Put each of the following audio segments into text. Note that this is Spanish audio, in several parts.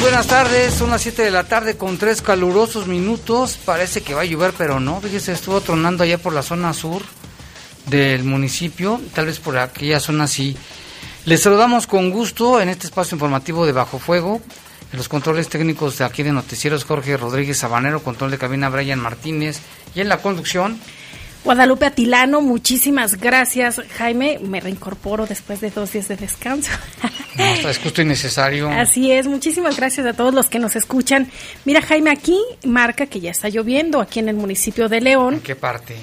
Buenas tardes, son las 7 de la tarde con tres calurosos minutos. Parece que va a llover, pero no. Fíjese, estuvo tronando allá por la zona sur del municipio, tal vez por aquella zona sí. Les saludamos con gusto en este espacio informativo de Bajo Fuego. En los controles técnicos de aquí de Noticieros, Jorge Rodríguez Sabanero, control de cabina Brian Martínez y en la conducción. Guadalupe Atilano, muchísimas gracias. Jaime, me reincorporo después de dos días de descanso. No, es justo y necesario. Así es, muchísimas gracias a todos los que nos escuchan. Mira, Jaime, aquí marca que ya está lloviendo, aquí en el municipio de León. ¿En qué parte?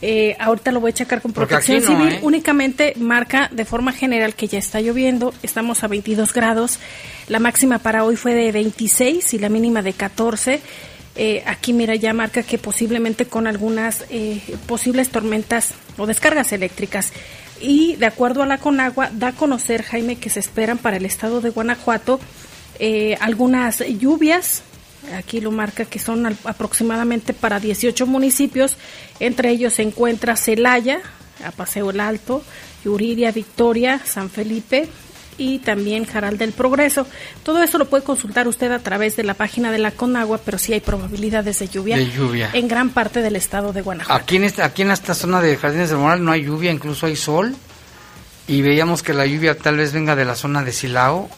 Eh, ahorita lo voy a checar con protección civil. ¿eh? Únicamente marca de forma general que ya está lloviendo. Estamos a 22 grados. La máxima para hoy fue de 26 y la mínima de 14. Eh, aquí mira ya marca que posiblemente con algunas eh, posibles tormentas o descargas eléctricas. Y de acuerdo a la Conagua, da a conocer, Jaime, que se esperan para el estado de Guanajuato eh, algunas lluvias. Aquí lo marca que son aproximadamente para 18 municipios. Entre ellos se encuentra Celaya, a Paseo el Alto, Yuriria, Victoria, San Felipe, y también Jaral del Progreso. Todo eso lo puede consultar usted a través de la página de la Conagua, pero sí hay probabilidades de lluvia, de lluvia. en gran parte del estado de Guanajuato. Aquí en, esta, aquí en esta zona de Jardines del Moral no hay lluvia, incluso hay sol. Y veíamos que la lluvia tal vez venga de la zona de Silao,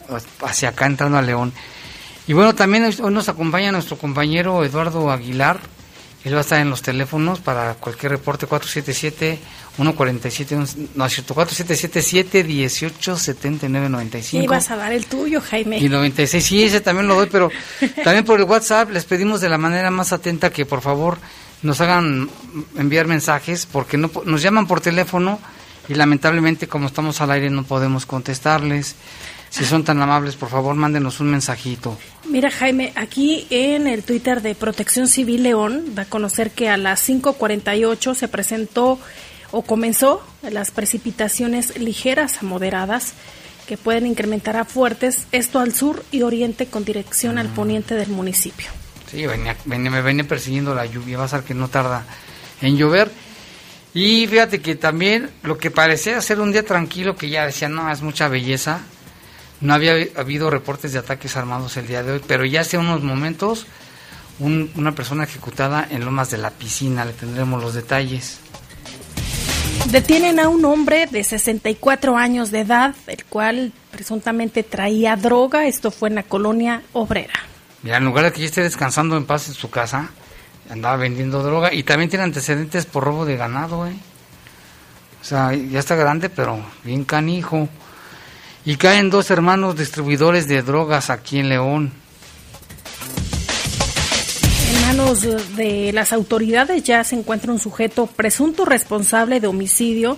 hacia acá entrando a León. Y bueno, también hoy nos acompaña nuestro compañero Eduardo Aguilar. Él va a estar en los teléfonos para cualquier reporte 477 147, no es cierto, 4777 18 79 95. Y vas a dar el tuyo, Jaime. Y 96, sí, ese también lo doy, pero también por el WhatsApp les pedimos de la manera más atenta que por favor nos hagan enviar mensajes porque no nos llaman por teléfono y lamentablemente como estamos al aire no podemos contestarles. Si son tan amables, por favor, mándenos un mensajito. Mira, Jaime, aquí en el Twitter de Protección Civil León da a conocer que a las 5:48 se presentó o comenzó las precipitaciones ligeras a moderadas que pueden incrementar a fuertes, esto al sur y oriente con dirección al mm. poniente del municipio. Sí, me venía persiguiendo la lluvia, va a ser que no tarda en llover. Y fíjate que también lo que parecía ser un día tranquilo, que ya decían, no, es mucha belleza, no había habido reportes de ataques armados el día de hoy, pero ya hace unos momentos una persona ejecutada en Lomas de la Piscina, le tendremos los detalles. Detienen a un hombre de 64 años de edad, el cual presuntamente traía droga. Esto fue en la colonia obrera. Mira, en lugar de que ya esté descansando en paz en su casa, andaba vendiendo droga y también tiene antecedentes por robo de ganado, ¿eh? O sea, ya está grande, pero bien canijo. Y caen dos hermanos distribuidores de drogas aquí en León de las autoridades ya se encuentra un sujeto presunto responsable de homicidio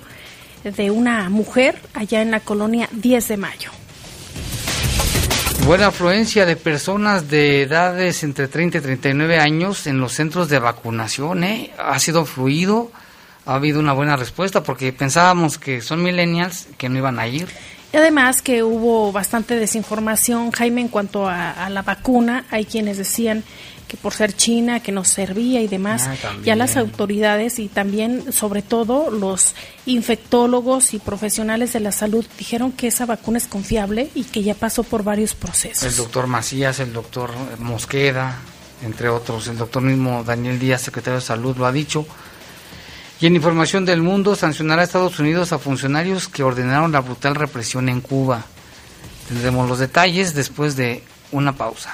de una mujer allá en la colonia 10 de mayo. Buena afluencia de personas de edades entre 30 y 39 años en los centros de vacunación, ¿eh? Ha sido fluido, ha habido una buena respuesta porque pensábamos que son millennials que no iban a ir. Y además que hubo bastante desinformación, Jaime, en cuanto a la vacuna. Hay quienes decían que por ser China, que nos servía y demás, ah, ya las autoridades y también, sobre todo, los infectólogos y profesionales de la salud dijeron que esa vacuna es confiable y que ya pasó por varios procesos. El doctor Macías, el doctor Mosqueda, entre otros, el doctor mismo Daniel Díaz, secretario de Salud, lo ha dicho. Y en información del mundo, sancionará a Estados Unidos a funcionarios que ordenaron la brutal represión en Cuba. Tendremos los detalles después de una pausa.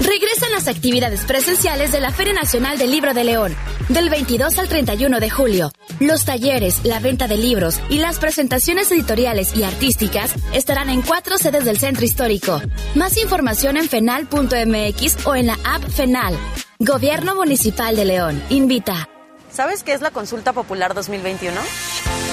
Regresan las actividades presenciales de la Feria Nacional del Libro de León, del 22 al 31 de julio. Los talleres, la venta de libros y las presentaciones editoriales y artísticas estarán en cuatro sedes del centro histórico. Más información en fenal.mx o en la app Fenal. Gobierno Municipal de León. Invita. ¿Sabes qué es la Consulta Popular 2021?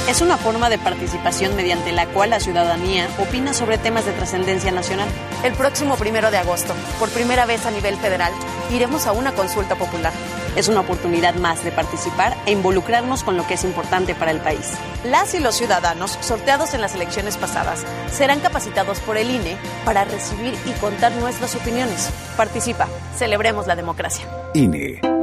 Es una forma de participación mediante la cual la ciudadanía opina sobre temas de trascendencia nacional. El próximo primero de agosto, por primera vez a nivel federal, iremos a una consulta popular. Es una oportunidad más de participar e involucrarnos con lo que es importante para el país. Las y los ciudadanos, sorteados en las elecciones pasadas, serán capacitados por el INE para recibir y contar nuestras opiniones. Participa, celebremos la democracia. INE.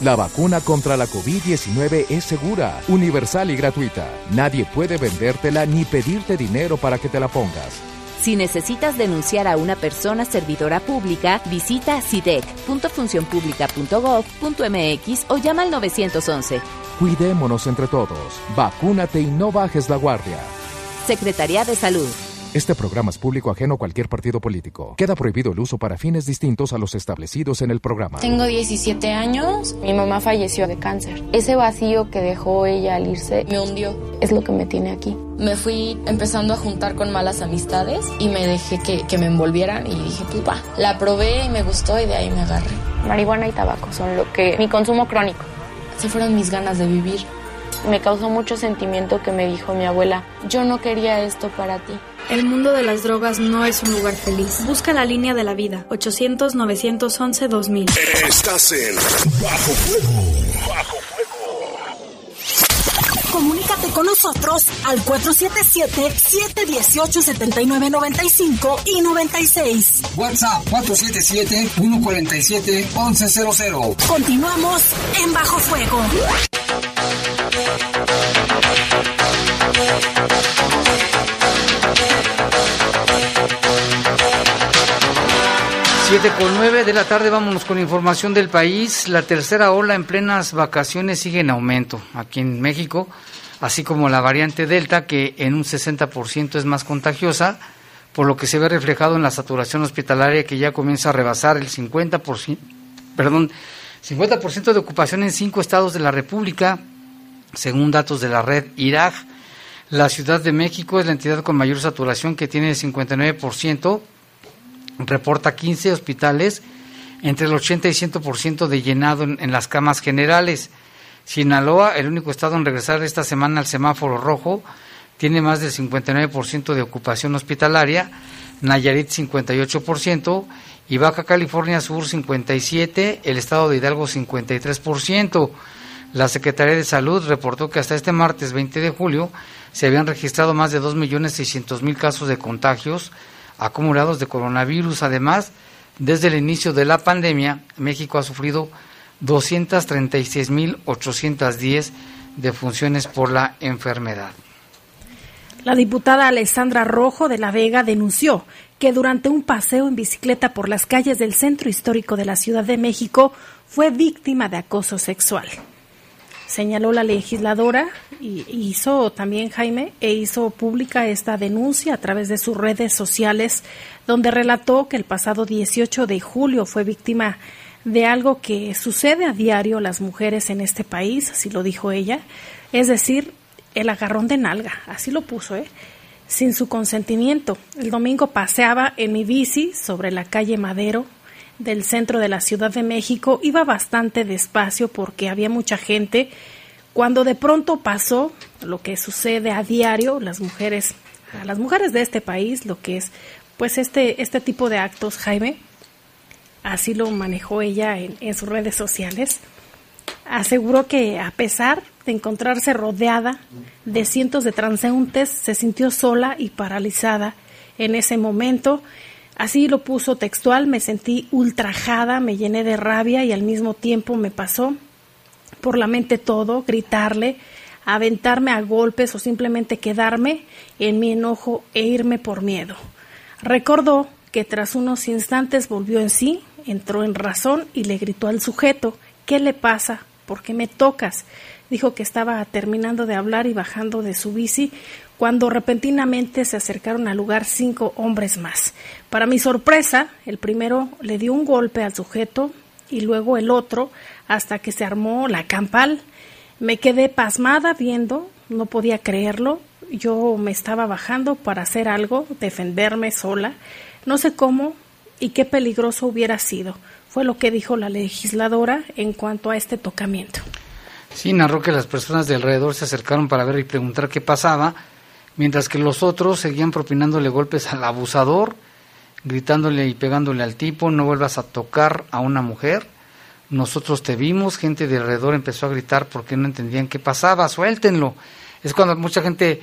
La vacuna contra la COVID-19 es segura, universal y gratuita. Nadie puede vendértela ni pedirte dinero para que te la pongas. Si necesitas denunciar a una persona servidora pública, visita sidec.funcionpública.gov.mx o llama al 911. Cuidémonos entre todos. Vacúnate y no bajes la guardia. Secretaría de Salud. Este programa es público ajeno a cualquier partido político. Queda prohibido el uso para fines distintos a los establecidos en el programa. Tengo 17 años. Mi mamá falleció de cáncer. Ese vacío que dejó ella al irse me hundió. Es lo que me tiene aquí. Me fui empezando a juntar con malas amistades y me dejé que, que me envolvieran y dije, pues va. La probé y me gustó y de ahí me agarré. Marihuana y tabaco son lo que... Mi consumo crónico. Se fueron mis ganas de vivir. Me causó mucho sentimiento que me dijo mi abuela, yo no quería esto para ti. El mundo de las drogas no es un lugar feliz. Busca la línea de la vida. 800-911-2000. Estás en Bajo Fuego. Bajo Fuego. Comunícate con nosotros al 477-718-7995 y 96. WhatsApp 477-147-1100. Continuamos en Bajo Fuego. 7 con 9 de la tarde vámonos con información del país. La tercera ola en plenas vacaciones sigue en aumento aquí en México, así como la variante Delta que en un 60% es más contagiosa, por lo que se ve reflejado en la saturación hospitalaria que ya comienza a rebasar el 50%, perdón, 50% de ocupación en cinco estados de la República, según datos de la red IRAG. La Ciudad de México es la entidad con mayor saturación que tiene el 59%, reporta 15 hospitales, entre el 80 y 100% de llenado en, las camas generales. Sinaloa, el único estado en regresar esta semana al semáforo rojo, tiene más del 59% de ocupación hospitalaria, Nayarit 58% y Baja California Sur 57%, el estado de Hidalgo 53%. La Secretaría de Salud reportó que hasta este martes 20 de julio se habían registrado más de 2.600.000 casos de contagios, acumulados de coronavirus. Además, desde el inicio de la pandemia, México ha sufrido 236.810 defunciones por la enfermedad. La diputada Alessandra Rojo de la Vega denunció que durante un paseo en bicicleta por las calles del centro histórico de la Ciudad de México fue víctima de acoso sexual señaló la legisladora y hizo también Jaime e hizo pública esta denuncia a través de sus redes sociales donde relató que el pasado 18 de julio fue víctima de algo que sucede a diario las mujeres en este país, así lo dijo ella, es decir, el agarrón de nalga, así lo puso, ¿eh? sin su consentimiento. El domingo paseaba en mi bici sobre la calle Madero del centro de la Ciudad de México iba bastante despacio porque había mucha gente. Cuando de pronto pasó lo que sucede a diario, las mujeres, a las mujeres de este país, lo que es pues este, este tipo de actos, Jaime, así lo manejó ella en, en sus redes sociales, aseguró que a pesar de encontrarse rodeada de cientos de transeúntes, se sintió sola y paralizada en ese momento Así lo puso textual, me sentí ultrajada, me llené de rabia y al mismo tiempo me pasó por la mente todo, gritarle aventarme a golpes o simplemente quedarme en mi enojo e irme por miedo. Recordó que tras unos instantes volvió en sí, entró en razón y le gritó al sujeto ¿Qué le pasa? ¿Por qué me tocas? Dijo que estaba terminando de hablar y bajando de su bici cuando repentinamente se acercaron al lugar cinco hombres más. Para mi sorpresa, el primero le dio un golpe al sujeto y luego el otro hasta que se armó la campal. Me quedé pasmada viendo, no podía creerlo. Yo me estaba bajando para hacer algo, defenderme sola. No sé cómo y qué peligroso hubiera sido. Fue lo que dijo la legisladora en cuanto a este tocamiento. Sí, narró que las personas de alrededor se acercaron para ver y preguntar qué pasaba, mientras que los otros seguían propinándole golpes al abusador, gritándole y pegándole al tipo, no vuelvas a tocar a una mujer. Nosotros te vimos, gente de alrededor empezó a gritar porque no entendían qué pasaba, suéltenlo. Es cuando mucha gente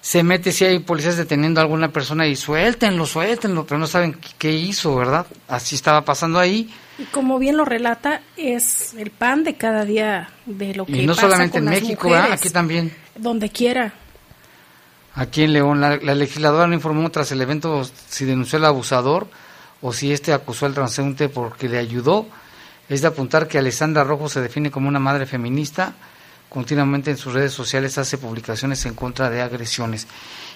se mete si hay policías deteniendo a alguna persona y suéltenlo, suéltenlo, pero no saben qué hizo, ¿verdad? Así estaba pasando ahí. Y como bien lo relata, es el pan de cada día de lo que Y no solamente en México, aquí también. Donde quiera. Aquí en León, la, legisladora no informó tras el evento si denunció al abusador o si éste acusó al transeúnte porque le ayudó es de apuntar que Alessandra Rojo se define como una madre feminista, continuamente en sus redes sociales hace publicaciones en contra de agresiones.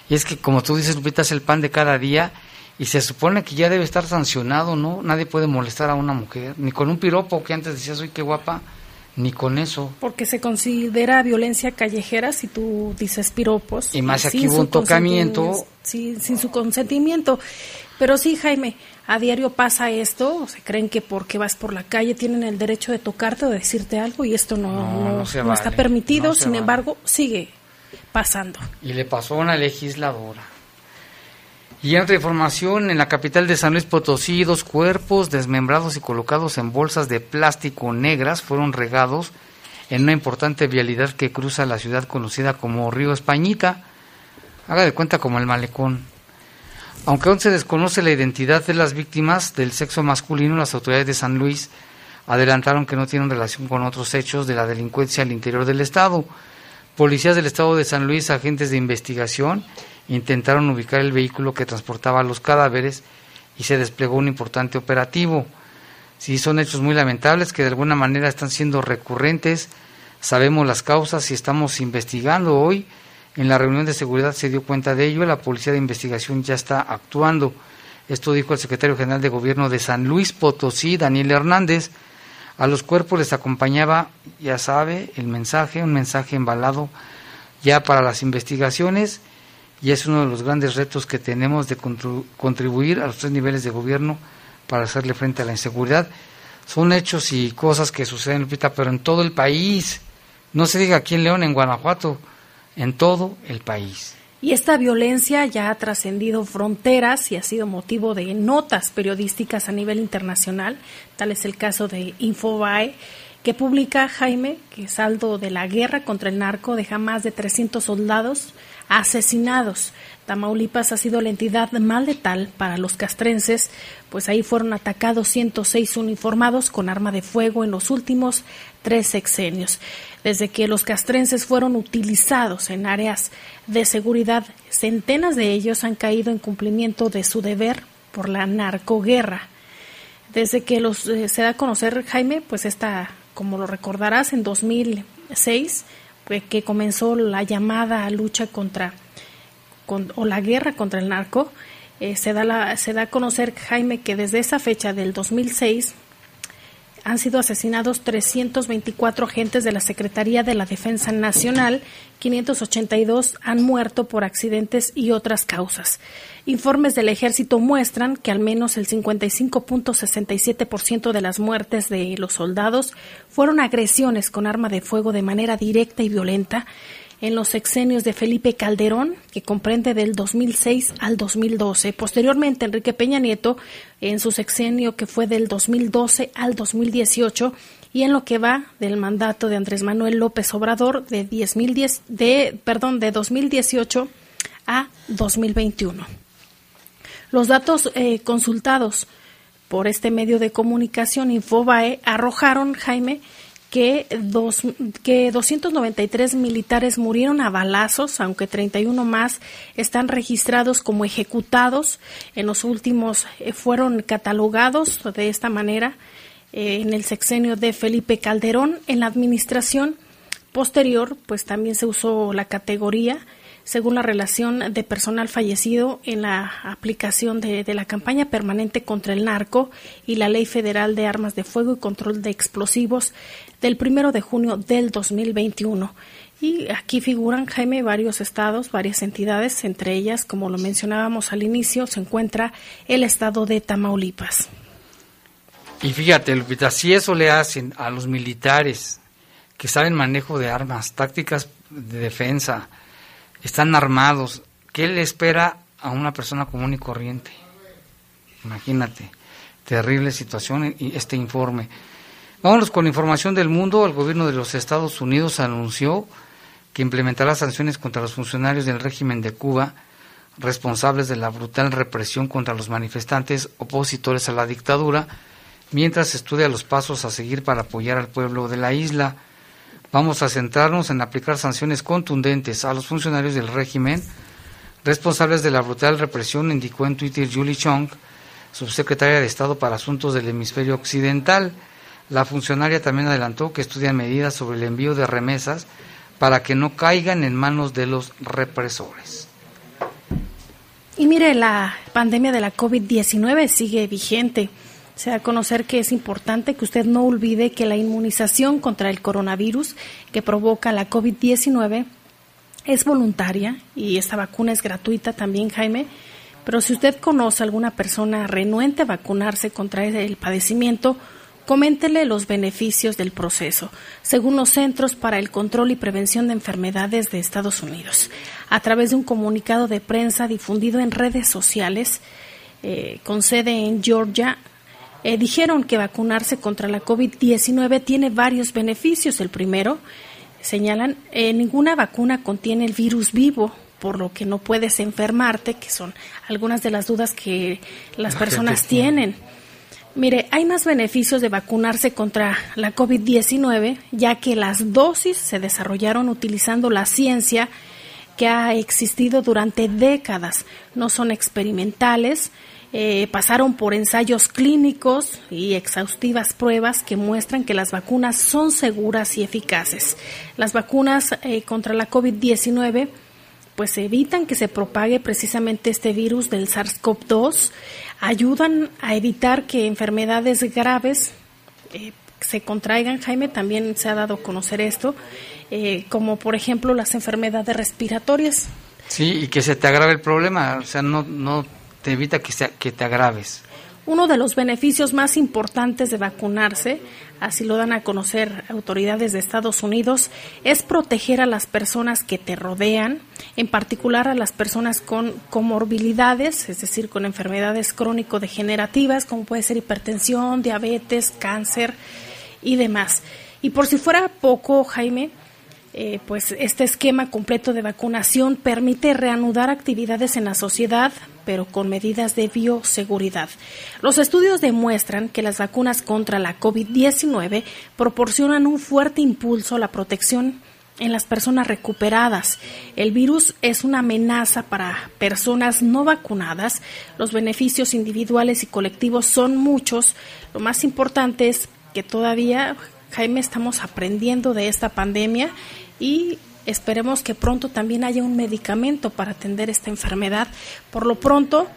Y es que, como tú dices, Lupita, es el pan de cada día y se supone que ya debe estar sancionado, ¿no? Nadie puede molestar a una mujer, ni con un piropo que antes decías, uy, qué guapa, ni con eso. Porque se considera violencia callejera si tú dices piropos. Y más aquí hubo un tocamiento. Sí, sin su consentimiento. Pero sí, Jaime, a diario pasa esto, o se creen que porque vas por la calle tienen el derecho de tocarte o de decirte algo y esto no, no, está permitido, sin embargo, sigue pasando. Y le pasó a una legisladora. Y en otra información, en la capital de San Luis Potosí, dos cuerpos desmembrados y colocados en bolsas de plástico negras fueron regados en una importante vialidad que cruza la ciudad conocida como Río Españita. Haga de cuenta como el malecón. Aunque aún se desconoce la identidad de las víctimas del sexo masculino, las autoridades de San Luis adelantaron que no tienen relación con otros hechos de la delincuencia al interior del Estado. Policías del Estado de San Luis, agentes de investigación, intentaron ubicar el vehículo que transportaba los cadáveres y se desplegó un importante operativo. Sí, son hechos muy lamentables que de alguna manera están siendo recurrentes. Sabemos las causas y estamos investigando hoy en la reunión de seguridad se dio cuenta de ello, la Policía de Investigación ya está actuando. Esto dijo el secretario general de Gobierno de San Luis Potosí, Daniel Hernández. A los cuerpos les acompañaba, ya sabe, el mensaje, un mensaje embalado ya para las investigaciones y es uno de los grandes retos que tenemos de contribuir a los tres niveles de gobierno para hacerle frente a la inseguridad. Son hechos y cosas que suceden, Lupita, pero en todo el país. No se diga aquí en León, en Guanajuato en todo el país. Y esta violencia ya ha trascendido fronteras y ha sido motivo de notas periodísticas a nivel internacional. Tal es el caso de Infobae, que publica Jaime que saldo de la guerra contra el narco deja más de 300 soldados asesinados. Tamaulipas ha sido la entidad más letal para los castrenses, pues ahí fueron atacados 106 uniformados con arma de fuego en los últimos tres sexenios. Desde que los castrenses fueron utilizados en áreas de seguridad, centenas de ellos han caído en cumplimiento de su deber por la narcoguerra. Desde que los eh, se da a conocer Jaime, pues esta, como lo recordarás, en 2006, que comenzó la llamada lucha contra o la guerra contra el narco, eh, se, da la, se da a conocer Jaime que desde esa fecha del 2006 han sido asesinados 324 agentes de la Secretaría de la Defensa Nacional, 582 han muerto por accidentes y otras causas. Informes del ejército muestran que al menos el 55.67% de las muertes de los soldados fueron agresiones con arma de fuego de manera directa y violenta en los sexenios de Felipe Calderón, que comprende del 2006 al 2012. Posteriormente, Enrique Peña Nieto, en su sexenio que fue del 2012 al 2018, y en lo que va del mandato de Andrés Manuel López Obrador de, 10, de, perdón, de 2018 a 2021. Los datos eh, consultados por este medio de comunicación Infobae arrojaron, Jaime, que, dos, que 293 militares murieron a balazos, aunque 31 más están registrados como ejecutados. En los últimos eh, fueron catalogados de esta manera eh, en el sexenio de Felipe Calderón. En la administración posterior, pues también se usó la categoría según la relación de personal fallecido en la aplicación de, la campaña permanente contra el narco y la Ley Federal de Armas de Fuego y Control de Explosivos del primero de junio del 2021. Y aquí figuran, Jaime, varios estados, varias entidades, entre ellas, como lo mencionábamos al inicio, se encuentra el estado de Tamaulipas. Y fíjate, Lupita, si eso le hacen a los militares que saben manejo de armas, tácticas de defensa, están armados. ¿Qué le espera a una persona común y corriente? Imagínate, terrible situación y este informe. Vámonos con información del mundo. El gobierno de los Estados Unidos anunció que implementará sanciones contra los funcionarios del régimen de Cuba responsables de la brutal represión contra los manifestantes opositores a la dictadura, mientras estudia los pasos a seguir para apoyar al pueblo de la isla. Vamos a centrarnos en aplicar sanciones contundentes a los funcionarios del régimen responsables de la brutal represión, indicó en Twitter Julie Chong, subsecretaria de Estado para Asuntos del Hemisferio Occidental. La funcionaria también adelantó que estudian medidas sobre el envío de remesas para que no caigan en manos de los represores. Y mire, la pandemia de la COVID-19 sigue vigente. Se da a conocer que es importante que usted no olvide que la inmunización contra el coronavirus que provoca la COVID-19 es voluntaria y esta vacuna es gratuita también, Jaime. Pero si usted conoce a alguna persona renuente a vacunarse contra el padecimiento, coméntele los beneficios del proceso, según los Centros para el Control y Prevención de Enfermedades de Estados Unidos. A través de un comunicado de prensa difundido en redes sociales, eh, con sede en Georgia, eh, dijeron que vacunarse contra la COVID-19 tiene varios beneficios. El primero, señalan, eh, ninguna vacuna contiene el virus vivo, por lo que no puedes enfermarte, que son algunas de las dudas que las personas tienen. Mire, hay más beneficios de vacunarse contra la COVID-19, ya que las dosis se desarrollaron utilizando la ciencia que ha existido durante décadas. No son experimentales, eh, pasaron por ensayos clínicos y exhaustivas pruebas que muestran que las vacunas son seguras y eficaces. Las vacunas eh, contra la COVID-19 pues evitan que se propague precisamente este virus del SARS-CoV-2, ayudan a evitar que enfermedades graves eh, se contraigan. Jaime, también se ha dado a conocer esto, como por ejemplo las enfermedades respiratorias. Sí, y que se te agrave el problema, o sea, no, no evita que, sea, que te agraves. Uno de los beneficios más importantes de vacunarse, así lo dan a conocer autoridades de Estados Unidos, es proteger a las personas que te rodean, en particular a las personas con comorbilidades, es decir, con enfermedades crónico-degenerativas, como puede ser hipertensión, diabetes, cáncer y demás. Y por si fuera poco, Jaime, eh, pues este esquema completo de vacunación permite reanudar actividades en la sociedad, pero con medidas de bioseguridad. Los estudios demuestran que las vacunas contra la COVID-19 proporcionan un fuerte impulso a la protección en las personas recuperadas. El virus es una amenaza para personas no vacunadas. Los beneficios individuales y colectivos son muchos. Lo más importante es que todavía, Jaime, estamos aprendiendo de esta pandemia y esperemos que pronto también haya un medicamento para atender esta enfermedad. Por lo pronto,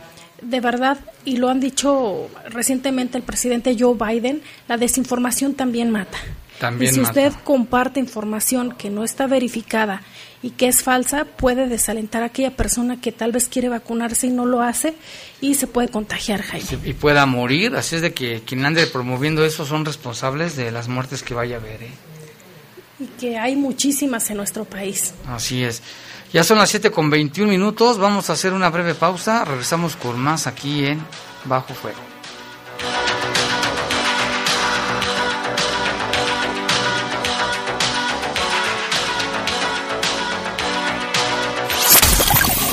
de verdad, y lo han dicho recientemente el presidente Joe Biden, la desinformación también mata. También y si usted comparte información que no está verificada y que es falsa, puede desalentar a aquella persona que tal vez quiere vacunarse y no lo hace y se puede contagiar, Jaime. y pueda morir, así es de que quien ande promoviendo eso son responsables de las muertes que vaya a haber. ¿eh? Y que hay muchísimas en nuestro país. Así es. Ya son las 7 con 21 minutos, vamos a hacer una breve pausa, regresamos con más aquí en Bajo Fuego.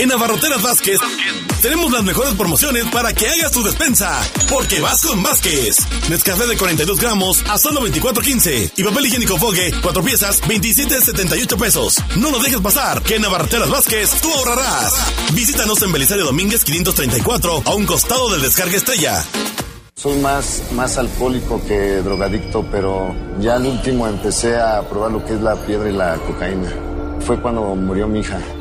en Abarroteras Vázquez tenemos las mejores promociones para que hagas tu despensa. Porque vas con Vázquez. Nescafé de 42 gramos a solo 24.15. Y papel higiénico Fogue, 4 piezas, 27.78 pesos. No lo dejes pasar, que en Abarroteras Vázquez tú ahorrarás. Visítanos en Belisario Domínguez 534, a un costado del Descarga Estrella. Soy más, más alcohólico que drogadicto, pero ya al último empecé a probar lo que es la piedra y la cocaína. Fue cuando murió mi hija.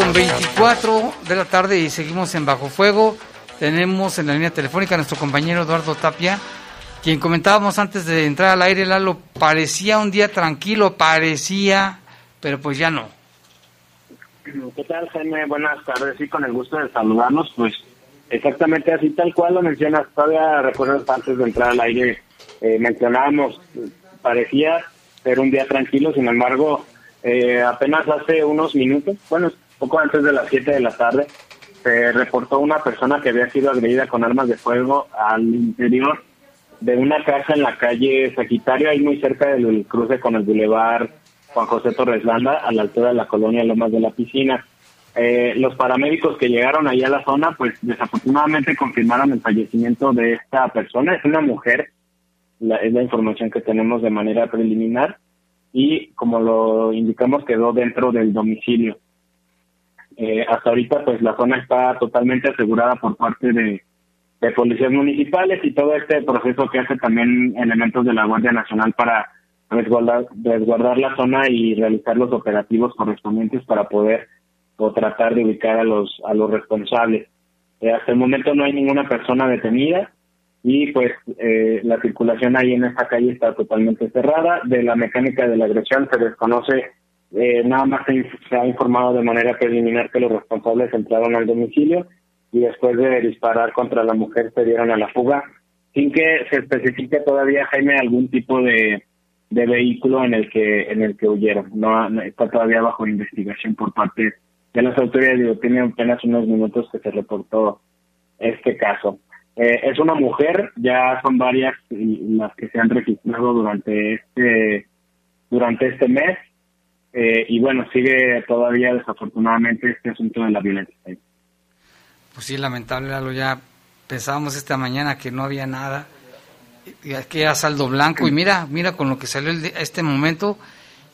Con 24 de la tarde y seguimos en Bajo Fuego. Tenemos en la línea telefónica a nuestro compañero Eduardo Tapia, quien comentábamos antes de entrar al aire, Lalo, parecía un día tranquilo, parecía, pero pues ya no. ¿Qué tal, Jaime? Buenas tardes, sí, con el gusto de saludarnos, pues exactamente así tal cual lo mencionas, todavía recuerdo antes de entrar al aire, eh, mencionábamos, parecía ser un día tranquilo, sin embargo, eh, apenas hace unos minutos, bueno, poco antes de las 7 de la tarde, se reportó una persona que había sido agredida con armas de fuego al interior de una casa en la calle Sagitario, ahí muy cerca del cruce con el bulevar Juan José Torres Landa, a la altura de la colonia Lomas de la Piscina. Eh, los paramédicos que llegaron ahí a la zona, pues desafortunadamente confirmaron el fallecimiento de esta persona. Es una mujer, es la información que tenemos de manera preliminar y como lo indicamos quedó dentro del domicilio. Eh, hasta ahorita pues la zona está totalmente asegurada por parte de, policías municipales y todo este proceso que hace también elementos de la Guardia Nacional para resguardar, resguardar la zona y realizar los operativos correspondientes para poder o tratar de ubicar a los a los responsables. Eh, hasta el momento no hay ninguna persona detenida, y pues eh, la circulación ahí en esta calle está totalmente cerrada. De la mecánica de la agresión se desconoce, eh, nada más se, ha informado de manera preliminar que los responsables entraron al domicilio y después de disparar contra la mujer se dieron a la fuga, sin que se especifique todavía, Jaime, algún tipo de, de vehículo en el que en el que huyeron. No, está todavía bajo investigación por parte de las autoridades. tiene apenas unos minutos que se reportó este caso. Eh, es una mujer, ya son varias las que se han registrado durante este durante este mes eh, y bueno sigue todavía desafortunadamente este asunto de la violencia. Pues sí, lamentable, lo ya pensábamos esta mañana que no había nada, y que era saldo blanco y mira, mira con lo que salió el, este momento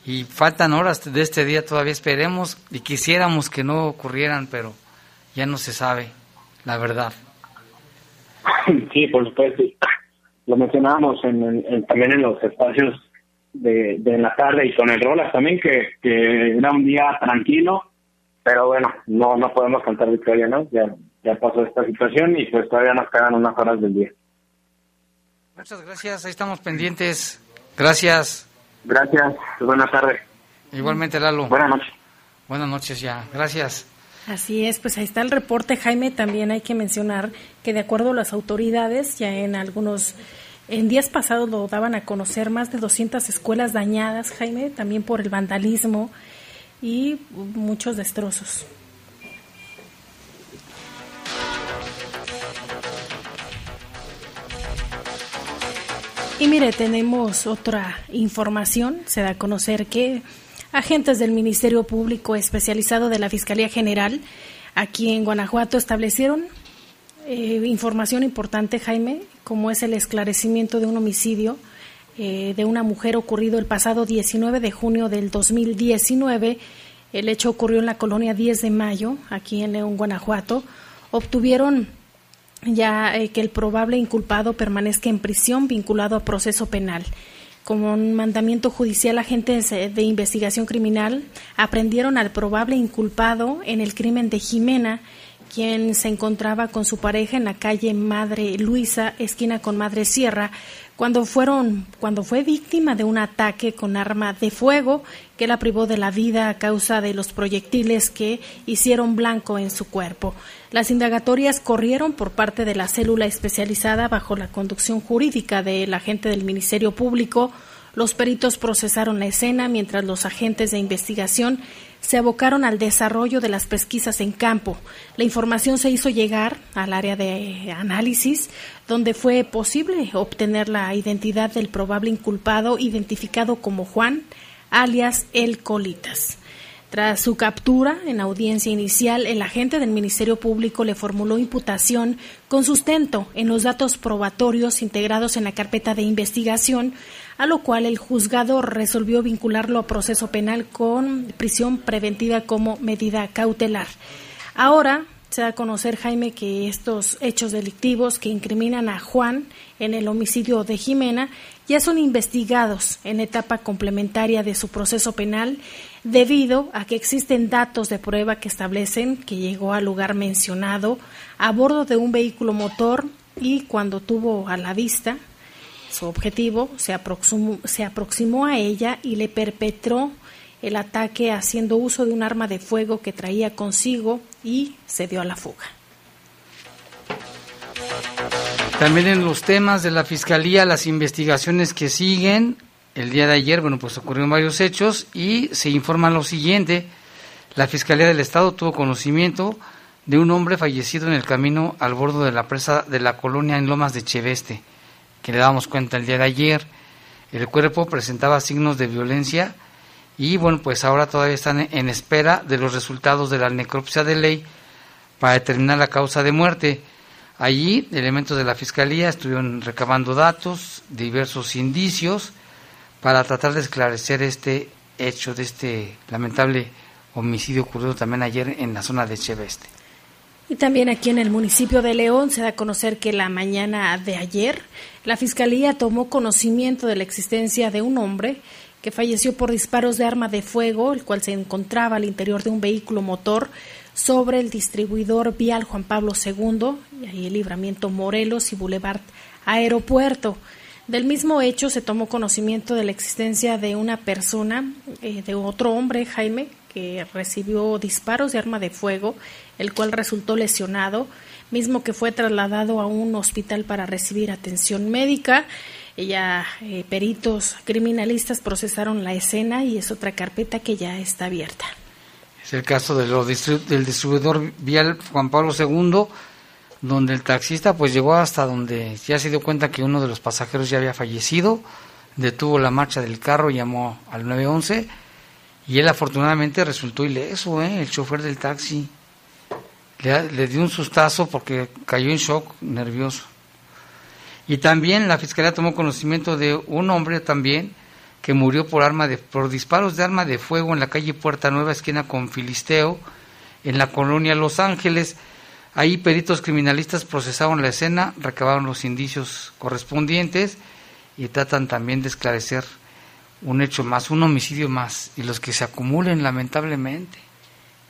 y faltan horas de este día todavía esperemos y quisiéramos que no ocurrieran, pero ya no se sabe la verdad. Sí, por supuesto. Lo mencionábamos en, también en los espacios de, de la tarde y con el Rolas también, que, que era un día tranquilo, pero bueno, no no podemos cantar victoria, ¿no? Ya, ya pasó esta situación y pues todavía nos quedan unas horas del día. Muchas gracias, ahí estamos pendientes. Gracias. Gracias, buenas tardes. Igualmente, Lalo. Buenas noches. Buenas noches ya. Gracias. Así es, pues ahí está el reporte, Jaime. También hay que mencionar que de acuerdo a las autoridades, ya en algunos, en días pasados lo daban a conocer más de 200 escuelas dañadas, Jaime, también por el vandalismo y muchos destrozos. Y mire, tenemos otra información. Se da a conocer que agentes del Ministerio Público especializado de la Fiscalía General aquí en Guanajuato establecieron eh, información importante, Jaime, como es el esclarecimiento de un homicidio eh, de una mujer ocurrido el pasado 19 de junio del 2019. El hecho ocurrió en la colonia 10 de Mayo, aquí en León, Guanajuato. Obtuvieron ya eh, que el probable inculpado permanezca en prisión vinculado a proceso penal. Como un mandamiento judicial, agentes de investigación criminal aprendieron al probable inculpado en el crimen de Jimena, quien se encontraba con su pareja en la calle Madre Luisa, esquina con Madre Sierra, cuando fueron cuando fue víctima de un ataque con arma de fuego que la privó de la vida a causa de los proyectiles que hicieron blanco en su cuerpo. Las indagatorias corrieron por parte de la célula especializada bajo la conducción jurídica del agente del Ministerio Público. Los peritos procesaron la escena mientras los agentes de investigación se abocaron al desarrollo de las pesquisas en campo. La información se hizo llegar al área de análisis, donde fue posible obtener la identidad del probable inculpado identificado como Juan, alias El Colitas. Tras su captura en audiencia inicial, el agente del Ministerio Público le formuló imputación con sustento en los datos probatorios integrados en la carpeta de investigación, a lo cual el juzgado resolvió vincularlo a proceso penal con prisión preventiva como medida cautelar. Ahora se da a conocer, Jaime, que estos hechos delictivos que incriminan a Juan en el homicidio de Jimena ya son investigados en etapa complementaria de su proceso penal debido a que existen datos de prueba que establecen que llegó al lugar mencionado a bordo de un vehículo motor y cuando tuvo a la vista su objetivo, se aproximó, se aproximó a ella y le perpetró el ataque haciendo uso de un arma de fuego que traía consigo y se dio a la fuga. También en los temas de la Fiscalía, las investigaciones que siguen, el día de ayer, bueno, pues ocurrieron varios hechos y se informa lo siguiente, la Fiscalía del Estado tuvo conocimiento de un hombre fallecido en el camino al bordo de la presa de la colonia en Lomas de Cheveste, que le dábamos cuenta el día de ayer. El cuerpo presentaba signos de violencia y bueno, pues ahora todavía están en espera de los resultados de la necropsia de ley para determinar la causa de muerte. Allí, elementos de la Fiscalía estuvieron recabando datos, diversos indicios, para tratar de esclarecer este hecho de este lamentable homicidio ocurrido también ayer en la zona de Cheveste. Y también aquí en el municipio de León se da a conocer que la mañana de ayer la Fiscalía tomó conocimiento de la existencia de un hombre que falleció por disparos de arma de fuego, el cual se encontraba al interior de un vehículo motor sobre el distribuidor vial Juan Pablo II, y ahí el libramiento Morelos y Boulevard Aeropuerto. Del mismo hecho se tomó conocimiento de la existencia de una persona, eh, de otro hombre, Jaime, que recibió disparos de arma de fuego, el cual resultó lesionado, mismo que fue trasladado a un hospital para recibir atención médica. Ya eh, peritos criminalistas procesaron la escena y es otra carpeta que ya está abierta. Es el caso de lo del distribuidor vial Juan Pablo II, donde el taxista pues llegó hasta donde ya se dio cuenta que uno de los pasajeros ya había fallecido, detuvo la marcha del carro, llamó al 911 y él afortunadamente resultó ileso, ¿eh? el chofer del taxi. Le, le dio un sustazo porque cayó en shock, nervioso. Y también la fiscalía tomó conocimiento de un hombre también que murió por arma de por disparos de arma de fuego en la calle Puerta Nueva esquina con Filisteo en la colonia Los Ángeles. Ahí peritos criminalistas procesaron la escena, recabaron los indicios correspondientes y tratan también de esclarecer un hecho más, un homicidio más y los que se acumulen lamentablemente.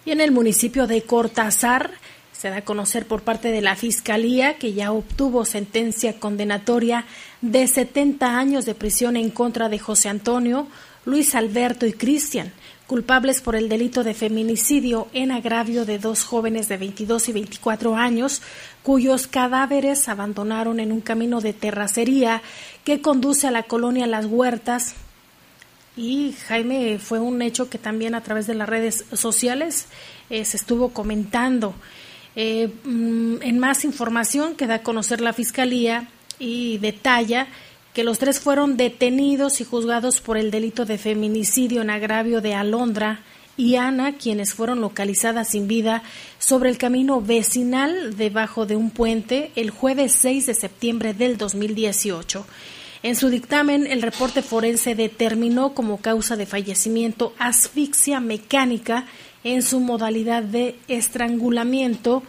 Y en el municipio de Cortázar se da a conocer por parte de la Fiscalía que ya obtuvo sentencia condenatoria de 70 años de prisión en contra de José Antonio, Luis Alberto y Cristian, culpables por el delito de feminicidio en agravio de dos jóvenes de 22 y 24 años, cuyos cadáveres abandonaron en un camino de terracería que conduce a la colonia Las Huertas. Y Jaime fue un hecho que también a través de las redes sociales eh, se estuvo comentando. Eh, mm, en más información que da a conocer la Fiscalía y detalla que los tres fueron detenidos y juzgados por el delito de feminicidio en agravio de Alondra y Ana, quienes fueron localizadas sin vida sobre el camino vecinal debajo de un puente el jueves 6 de septiembre del 2018. En su dictamen, el reporte forense determinó como causa de fallecimiento asfixia mecánica en su modalidad de estrangulamiento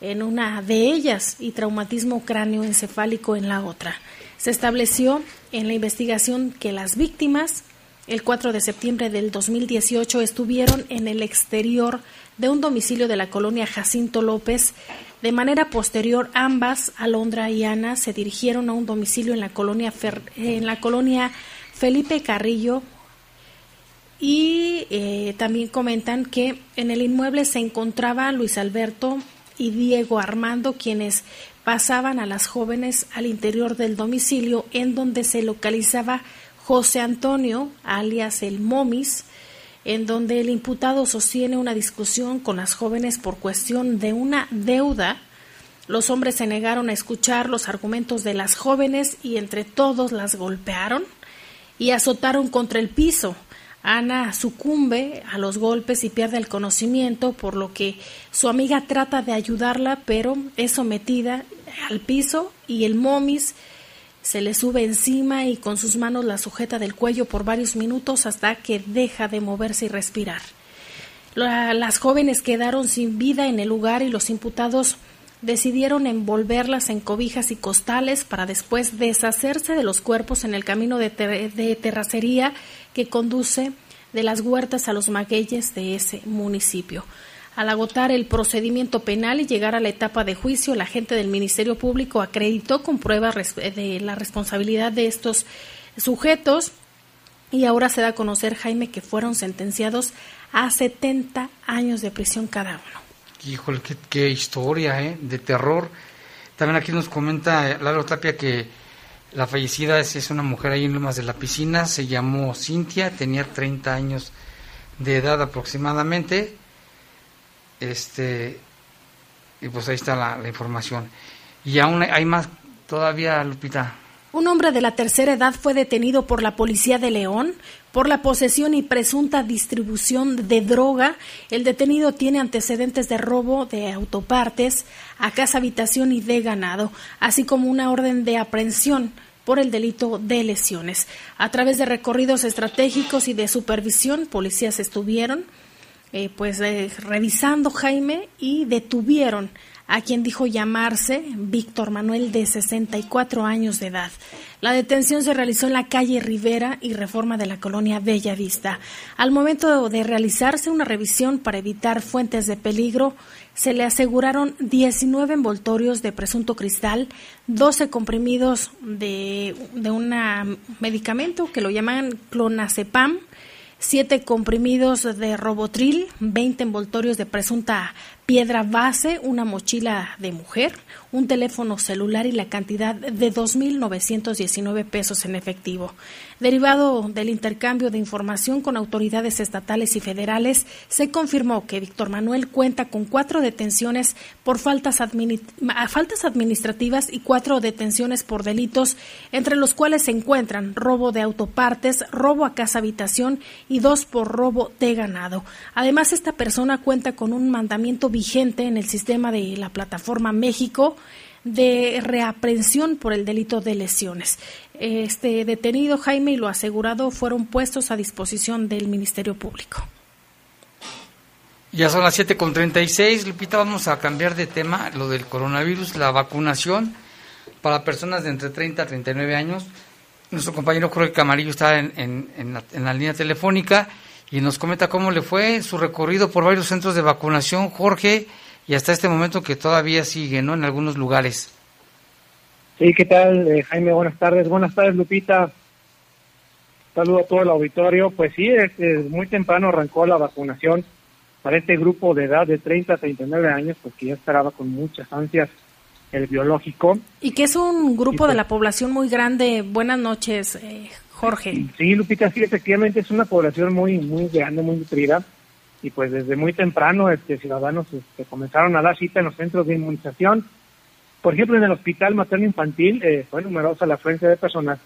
en una de ellas y traumatismo cráneoencefálico en la otra. Se estableció en la investigación que las víctimas el 4 de septiembre del 2018 estuvieron en el exterior de un domicilio de la colonia Jacinto López. De manera posterior, ambas, Alondra y Ana, se dirigieron a un domicilio en la colonia, en la colonia Felipe Carrillo y eh, también comentan que en el inmueble se encontraba Luis Alberto y Diego Armando, quienes pasaban a las jóvenes al interior del domicilio en donde se localizaba José Antonio, alias el Momis, en donde el imputado sostiene una discusión con las jóvenes por cuestión de una deuda. Los hombres se negaron a escuchar los argumentos de las jóvenes y entre todos las golpearon y azotaron contra el piso. Ana sucumbe a los golpes y pierde el conocimiento, por lo que su amiga trata de ayudarla, pero es sometida al piso y el momis se le sube encima y con sus manos la sujeta del cuello por varios minutos hasta que deja de moverse y respirar. las jóvenes quedaron sin vida en el lugar y los imputados decidieron envolverlas en cobijas y costales para después deshacerse de los cuerpos en el camino de, de terracería que conduce de las huertas a los magueyes de ese municipio. Al agotar el procedimiento penal y llegar a la etapa de juicio, la gente del Ministerio Público acreditó con pruebas de la responsabilidad de estos sujetos y ahora se da a conocer, Jaime, que fueron sentenciados a 70 años de prisión cada uno. Híjole, qué, historia, ¿eh? De terror. También aquí nos comenta Lalo Tapia que la fallecida es, una mujer ahí en Lomas de la Piscina, se llamó Cintia, tenía 30 años de edad aproximadamente. Este, y pues ahí está la, la información. Y aún hay más todavía, Lupita. Un hombre de la tercera edad fue detenido por la policía de León por la posesión y presunta distribución de droga. El detenido tiene antecedentes de robo de autopartes a casa habitación y de ganado, así como una orden de aprehensión por el delito de lesiones. A través de recorridos estratégicos y de supervisión, policías estuvieron eh, pues eh, revisando Jaime y detuvieron a quien dijo llamarse Víctor Manuel de 64 años de edad. La detención se realizó en la calle Rivera y Reforma de la colonia Bella Vista. Al momento de realizarse una revisión para evitar fuentes de peligro, se le aseguraron 19 envoltorios de presunto cristal, 12 comprimidos de, de un medicamento que lo llaman clonazepam, 7 comprimidos de robotril, 20 envoltorios de presunta piedra base, una mochila de mujer, un teléfono celular y la cantidad de 2.919 pesos en efectivo. Derivado del intercambio de información con autoridades estatales y federales, se confirmó que Víctor Manuel cuenta con cuatro detenciones por faltas, faltas administrativas y cuatro detenciones por delitos, entre los cuales se encuentran robo de autopartes, robo a casa habitación y dos por robo de ganado. Además, esta persona cuenta con un mandamiento vigente en el sistema de la plataforma México de reaprensión por el delito de lesiones. Este detenido Jaime y lo asegurado fueron puestos a disposición del Ministerio Público. Ya son las 7.36, Lupita, vamos a cambiar de tema, lo del coronavirus, la vacunación para personas de entre 30 a 39 años. Nuestro compañero Jorge Camarillo está en, en, la, en la línea telefónica y nos comenta cómo le fue su recorrido por varios centros de vacunación. Jorge, y hasta este momento que todavía sigue, ¿no? En algunos lugares. Sí, ¿qué tal, eh, Jaime? Buenas tardes. Buenas tardes, Lupita. Saludo a todo el auditorio. Pues sí, muy temprano arrancó la vacunación para este grupo de edad de 30 a 39 años, pues que ya esperaba con muchas ansias el biológico. Y que es un grupo de pues la población muy grande. Buenas noches, eh, Sí, Lupita, sí, efectivamente es una población muy, muy grande, muy nutrida. Y pues desde muy temprano este, ciudadanos este, comenzaron a dar cita en los centros de inmunización. Por ejemplo, en el Hospital Materno Infantil eh, fue numerosa la afluencia de personas,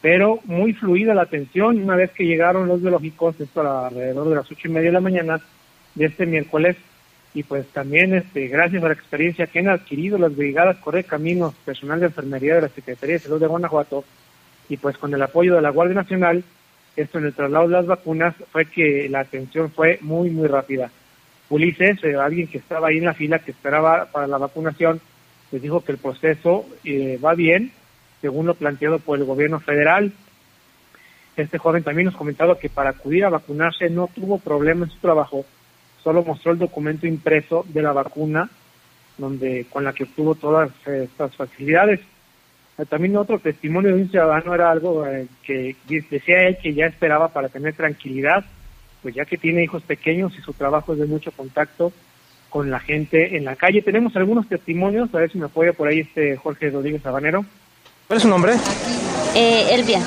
pero muy fluida la atención. Una vez que llegaron los biológicos, esto alrededor de las ocho y media de la mañana, de este miércoles y pues también este gracias a la experiencia que han adquirido las brigadas Corre Caminos, personal de enfermería de la Secretaría de Salud de Guanajuato y pues con el apoyo de la Guardia Nacional, esto en el traslado de las vacunas fue que la atención fue muy muy rápida. Ulises, eh, alguien que estaba ahí en la fila que esperaba para la vacunación, les dijo que el proceso eh, va bien, según lo planteado por el gobierno federal. Este joven también nos comentaba que para acudir a vacunarse no tuvo problema en su trabajo, solo mostró el documento impreso de la vacuna donde con la que obtuvo todas estas facilidades. También otro testimonio de un ciudadano era algo eh, que decía él que ya esperaba para tener tranquilidad, pues ya que tiene hijos pequeños y su trabajo es de mucho contacto con la gente en la calle. Tenemos algunos testimonios, a ver si me apoya por ahí este Jorge Rodríguez Sabanero. ¿Cuál es su nombre? Eh, Elvia.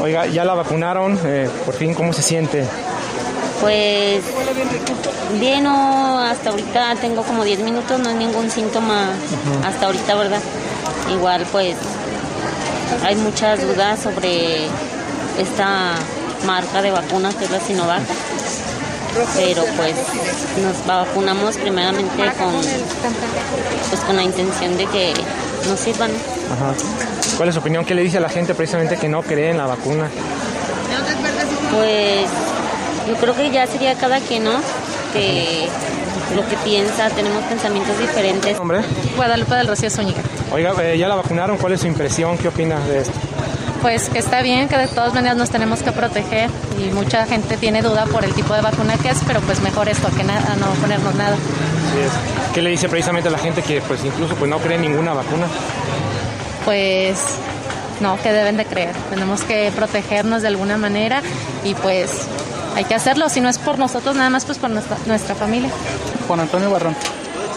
Oiga, ya la vacunaron, eh, por fin, ¿cómo se siente? Pues bien, no, hasta ahorita tengo como 10 minutos, no hay ningún síntoma hasta ahorita, ¿verdad? Igual pues hay muchas dudas sobre esta marca de vacunas que es la Sinovac, pero pues nos vacunamos primeramente con, pues, con la intención de que nos sirvan. ¿Cuál es su opinión? ¿Qué le dice a la gente precisamente que no cree en la vacuna? Pues yo creo que ya sería cada quien, ¿no? Que lo que piensa, tenemos pensamientos diferentes. ¿Hombre? Guadalupe del Rocío Zúñiga. Oiga, eh, ya la vacunaron, ¿cuál es su impresión? ¿Qué opina de esto? Pues que está bien, que de todas maneras nos tenemos que proteger y mucha gente tiene duda por el tipo de vacuna que es, pero pues mejor esto que nada, no ponernos nada. ¿Qué le dice precisamente a la gente que pues incluso pues no cree en ninguna vacuna? Pues no, que deben de creer. Tenemos que protegernos de alguna manera y pues hay que hacerlo, si no es por nosotros, nada más pues por nuestra, nuestra familia. Juan Antonio Barrón.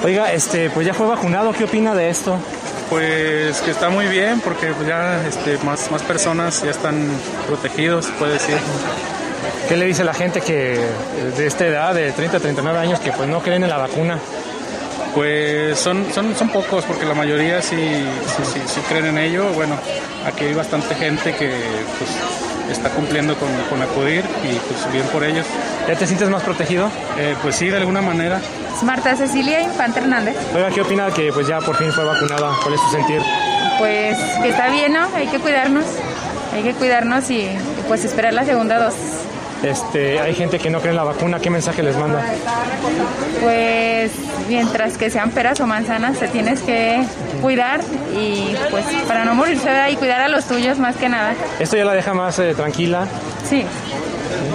Oiga, este, pues ya fue vacunado, ¿qué opina de esto? Pues que está muy bien porque pues ya este, más, más personas ya están protegidos, puede decir. ¿Qué le dice la gente que de esta edad, de 30 a 39 años, que pues no creen en la vacuna? Pues son, son, son pocos, porque la mayoría sí, sí, sí, creen en ello. Bueno, aquí hay bastante gente que pues, está cumpliendo con, con, acudir y pues bien por ellos. ¿Ya te sientes más protegido? Eh, pues sí, de alguna manera. Marta Cecilia Infante Hernández. Oiga, ¿qué opina que pues ya por fin fue vacunada? ¿Cuál es su sentir? Pues que está bien, ¿no? Hay que cuidarnos, hay que cuidarnos y pues esperar la segunda dosis. Este, hay gente que no cree en la vacuna, ¿qué mensaje les manda? Pues mientras que sean peras o manzanas, te tienes que cuidar y pues para no morirse y cuidar a los tuyos más que nada. ¿Esto ya la deja más eh, tranquila? Sí,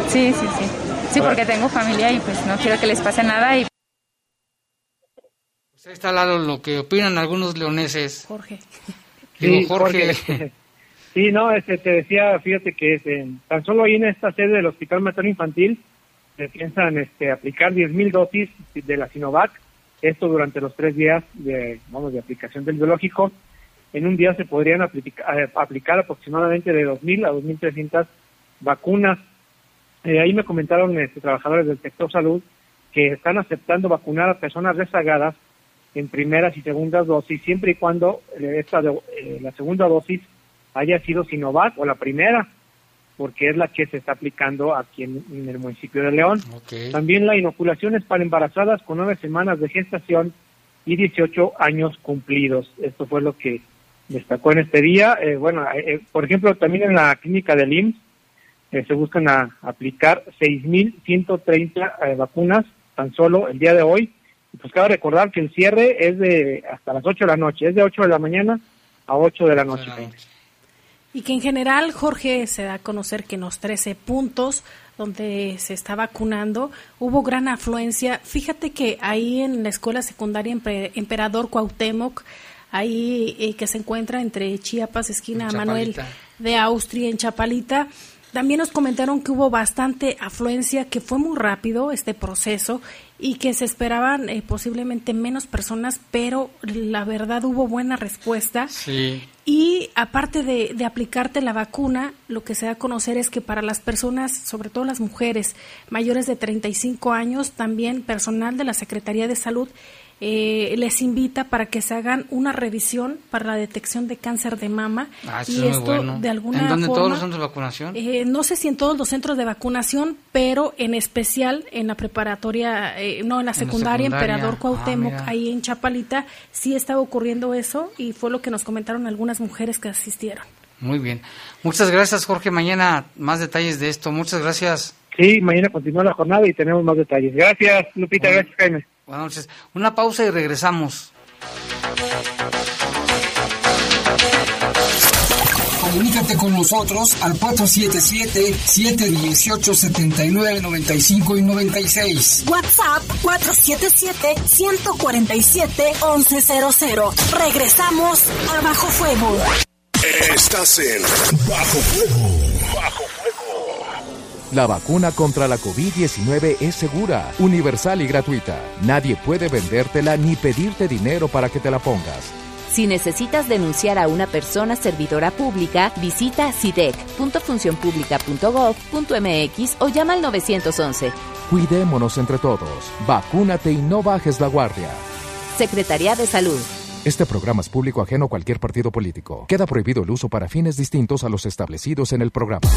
sí, sí, sí. Sí, porque tengo familia y pues no quiero que les pase nada y... Pues ahí está al lado lo que opinan algunos leoneses. Jorge. Digo, Jorge. Sí, no, este, te decía, fíjate que tan solo ahí en esta sede del Hospital Materno Infantil se piensan este, aplicar 10.000 dosis de la Sinovac, esto durante los tres días de, vamos, de aplicación del biológico. En un día se podrían aplicar, eh, aplicar aproximadamente de 2.000 a 2.300 vacunas. Eh, ahí me comentaron este, trabajadores del sector salud que están aceptando vacunar a personas rezagadas en primeras y segundas dosis, siempre y cuando eh, esta, la segunda dosis haya sido Sinovac o la primera, porque es la que se está aplicando aquí en, el municipio de León. También la inoculación es para embarazadas con nueve semanas de gestación y 18 años cumplidos. Esto fue lo que destacó en este día. Eh, bueno, eh, eh, por ejemplo, también en la clínica del IMSS se buscan a, aplicar 6.130 vacunas tan solo el día de hoy. Pues cabe recordar que el cierre es de hasta las 8 de la noche, es de 8 de la mañana a 8 de la noche. Y que en general, Jorge, se da a conocer que en los 13 puntos donde se está vacunando hubo gran afluencia. Fíjate que ahí en la escuela secundaria Emperador Cuauhtémoc, ahí eh, que se encuentra entre Chiapas, esquina Manuel de Austria, en Chapalita, También nos comentaron que hubo bastante afluencia, que fue muy rápido este proceso y que se esperaban eh, posiblemente menos personas, pero la verdad hubo buena respuesta. Sí. Y aparte de, de, aplicarte la vacuna, lo que se da a conocer es que para las personas, sobre todo las mujeres mayores de 35 años, también personal de la Secretaría de Salud eh, les invita para que se hagan una revisión para la detección de cáncer de mama. Ah, y esto de alguna ¿En dónde, todos los centros de vacunación? Eh, no sé si en todos los centros de vacunación, pero en especial en la preparatoria, eh, no, en la secundaria, Emperador ah, Cuauhtémoc, ahí en Chapalita, sí estaba ocurriendo eso y fue lo que nos comentaron algunas mujeres que asistieron. Muy bien. Muchas gracias, Jorge. Mañana más detalles de esto. Muchas gracias. Sí, mañana continúa la jornada y tenemos más detalles. Gracias, Lupita. Gracias, Jaime. Buenas noches. Una pausa y regresamos. Comunícate con nosotros al 477-718-7995 y 96. WhatsApp 477-147-1100. Regresamos a Bajo Fuego. Estás en Bajo Fuego. Bajo la vacuna contra la COVID-19 es segura, universal y gratuita. Nadie puede vendértela ni pedirte dinero para que te la pongas. Si necesitas denunciar a una persona servidora pública, visita sidec.funcionpublica.gov.mx o llama al 911. Cuidémonos entre todos. Vacúnate y no bajes la guardia. Secretaría de Salud. Este programa es público ajeno a cualquier partido político. Queda prohibido el uso para fines distintos a los establecidos en el programa.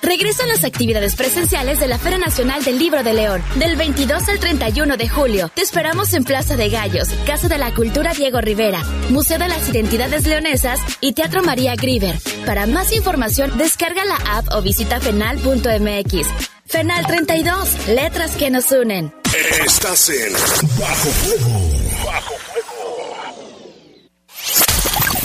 Regresan las actividades presenciales de la Feria Nacional del Libro de León, del 22 al 31 de julio. Te esperamos en Plaza de Gallos, Casa de la Cultura Diego Rivera, Museo de las Identidades Leonesas y Teatro María Griver. Para más información, descarga la app o visita fenal.mx. Fenal 32, letras que nos unen. Estás en Bajo Fuego. Bajo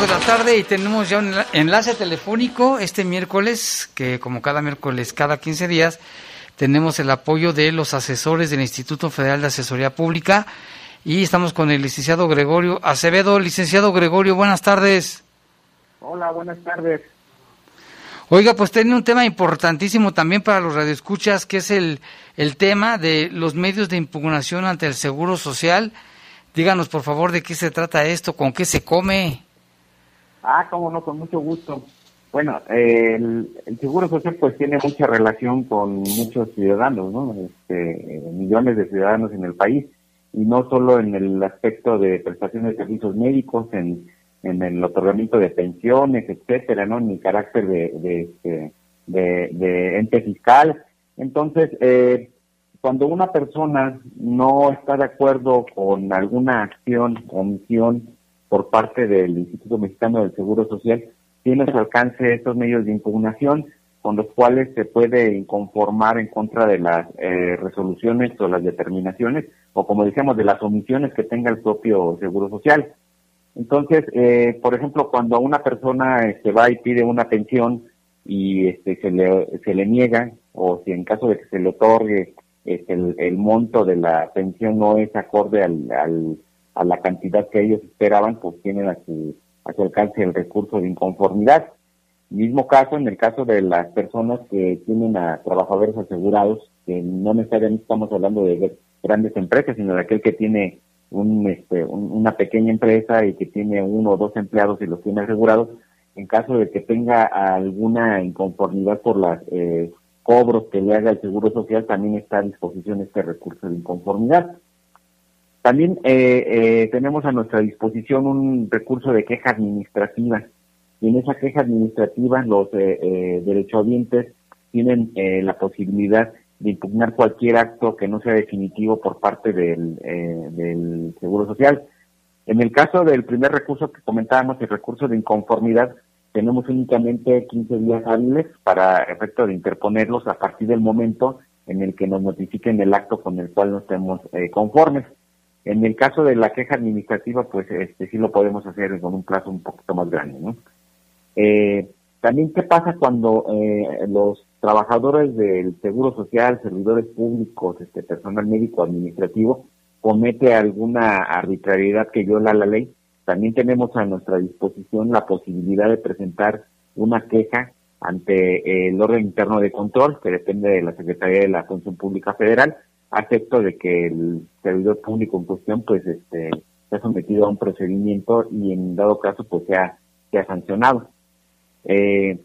De la tarde y tenemos ya un enlace telefónico este miércoles, que como cada miércoles, cada 15 días, tenemos el apoyo de los asesores del Instituto Federal de Asesoría Pública y estamos con el licenciado Gregorio Acevedo. Licenciado Gregorio, buenas tardes. Hola, buenas tardes. Oiga, pues tiene un tema importantísimo también para los radioescuchas, que es el, el tema de los medios de impugnación ante el Seguro Social. Díganos, por favor, de qué se trata esto, con qué se come. Ah, cómo no, con mucho gusto. Bueno, el, Seguro Social pues tiene mucha relación con muchos ciudadanos, ¿no? Este, millones de ciudadanos en el país y no solo en el aspecto de prestaciones de servicios médicos, en, en el otorgamiento de pensiones, etcétera, ¿no? Ni carácter de, de, este, de, de ente fiscal. Entonces, eh, cuando una persona no está de acuerdo con alguna acción o misión por parte del Instituto Mexicano del Seguro Social tiene su alcance estos medios de impugnación con los cuales se puede inconformar en contra de las eh, resoluciones o las determinaciones o como decíamos de las omisiones que tenga el propio Seguro Social. Entonces, eh, por ejemplo, cuando una persona se este, va y pide una pensión y este, se, le, se le niega o si en caso de que se le otorgue este, el, monto de la pensión no es acorde al a la cantidad que ellos esperaban, pues tienen a su, a su alcance el recurso de inconformidad. Mismo caso en el caso de las personas que tienen a trabajadores asegurados, que no necesariamente estamos hablando de grandes empresas, sino de aquel que tiene un, este, una pequeña empresa y que tiene uno o dos empleados y los tiene asegurados, en caso de que tenga alguna inconformidad por los eh, cobros que le haga el Seguro Social, también está a disposición este recurso de inconformidad. También eh, eh, tenemos a nuestra disposición un recurso de queja administrativa. Y en esa queja administrativa los eh, eh derechohabientes tienen la posibilidad de impugnar cualquier acto que no sea definitivo por parte del, eh, Seguro Social. En el caso del primer recurso que comentábamos, el recurso de inconformidad, tenemos únicamente 15 días hábiles para efecto de interponerlos a partir del momento en el que nos notifiquen el acto con el cual no estemos eh, conformes. En el caso de la queja administrativa, pues este sí lo podemos hacer con un plazo un poquito más grande, ¿no? Eh, también, ¿qué pasa cuando eh, los trabajadores del Seguro Social, servidores públicos, este personal médico administrativo, comete alguna arbitrariedad que viola la ley? También tenemos a nuestra disposición la posibilidad de presentar una queja ante el orden interno de control, que depende de la Secretaría de la Función Pública Federal, acepto de que el servidor público en cuestión pues este se ha sometido a un procedimiento y en dado caso pues sea, ha sancionado. Eh,